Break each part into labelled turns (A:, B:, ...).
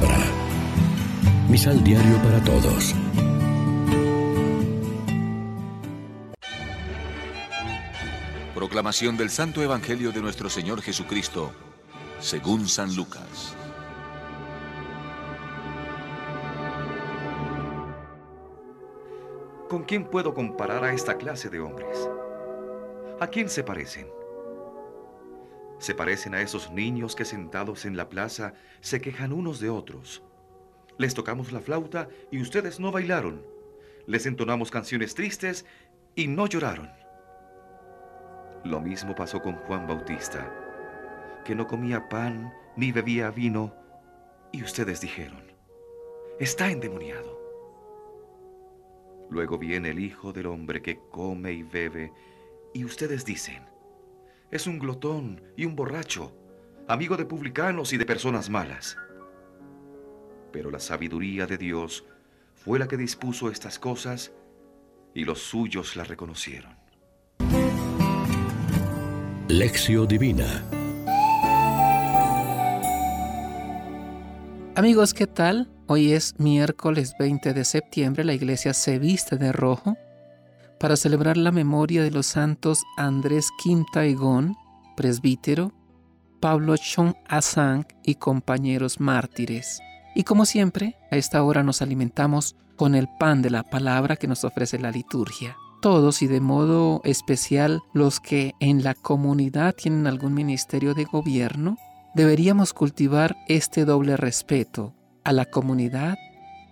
A: palabra. Misal diario para todos.
B: Proclamación del Santo Evangelio de nuestro Señor Jesucristo, según San Lucas.
C: ¿Con quién puedo comparar a esta clase de hombres? ¿A quién se parecen? Se parecen a esos niños que sentados en la plaza se quejan unos de otros. Les tocamos la flauta y ustedes no bailaron. Les entonamos canciones tristes y no lloraron. Lo mismo pasó con Juan Bautista, que no comía pan ni bebía vino, y ustedes dijeron, está endemoniado. Luego viene el Hijo del Hombre que come y bebe, y ustedes dicen, es un glotón y un borracho, amigo de publicanos y de personas malas. Pero la sabiduría de Dios fue la que dispuso estas cosas, y los suyos la reconocieron.
A: Lección Divina
D: Amigos, ¿qué tal? Hoy es miércoles 20 de septiembre, la iglesia se viste de rojo para celebrar la memoria de los santos Andrés Quintaigón, presbítero, Pablo Chon Asang y compañeros mártires. Y como siempre, a esta hora nos alimentamos con el pan de la palabra que nos ofrece la liturgia. Todos y de modo especial los que en la comunidad tienen algún ministerio de gobierno, deberíamos cultivar este doble respeto a la comunidad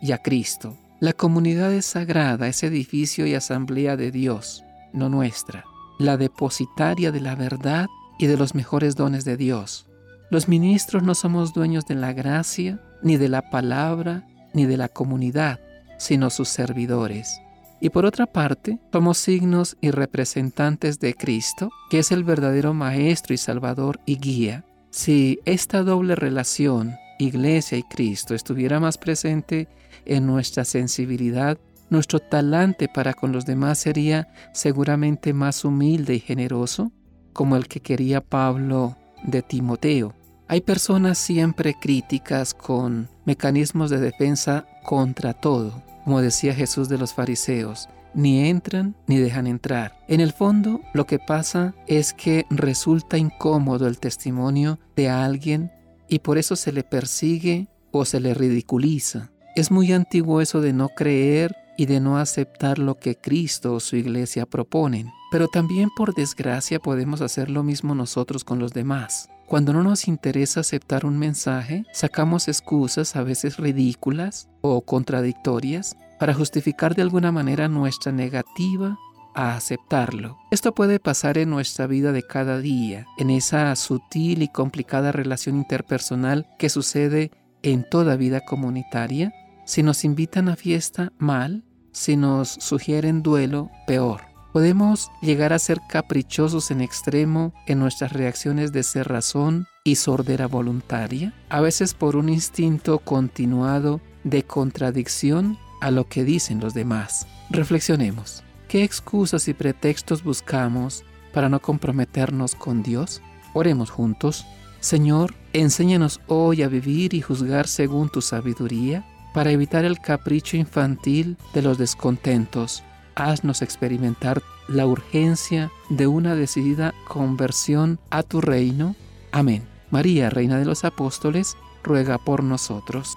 D: y a Cristo. La comunidad es sagrada, es edificio y asamblea de Dios, no nuestra, la depositaria de la verdad y de los mejores dones de Dios. Los ministros no somos dueños de la gracia, ni de la palabra, ni de la comunidad, sino sus servidores. Y por otra parte, somos signos y representantes de Cristo, que es el verdadero Maestro y Salvador y Guía. Si esta doble relación Iglesia y Cristo estuviera más presente en nuestra sensibilidad, nuestro talante para con los demás sería seguramente más humilde y generoso, como el que quería Pablo de Timoteo. Hay personas siempre críticas con mecanismos de defensa contra todo, como decía Jesús de los fariseos, ni entran ni dejan entrar. En el fondo, lo que pasa es que resulta incómodo el testimonio de alguien y por eso se le persigue o se le ridiculiza. Es muy antiguo eso de no creer y de no aceptar lo que Cristo o su iglesia proponen. Pero también por desgracia podemos hacer lo mismo nosotros con los demás. Cuando no nos interesa aceptar un mensaje, sacamos excusas a veces ridículas o contradictorias para justificar de alguna manera nuestra negativa a aceptarlo. Esto puede pasar en nuestra vida de cada día, en esa sutil y complicada relación interpersonal que sucede en toda vida comunitaria. Si nos invitan a fiesta, mal. Si nos sugieren duelo, peor. Podemos llegar a ser caprichosos en extremo en nuestras reacciones de cerrazón y sordera voluntaria, a veces por un instinto continuado de contradicción a lo que dicen los demás. Reflexionemos. ¿Qué excusas y pretextos buscamos para no comprometernos con Dios? Oremos juntos. Señor, enséñanos hoy a vivir y juzgar según tu sabiduría, para evitar el capricho infantil de los descontentos. Haznos experimentar la urgencia de una decidida conversión a tu reino. Amén. María, Reina de los Apóstoles, ruega por nosotros.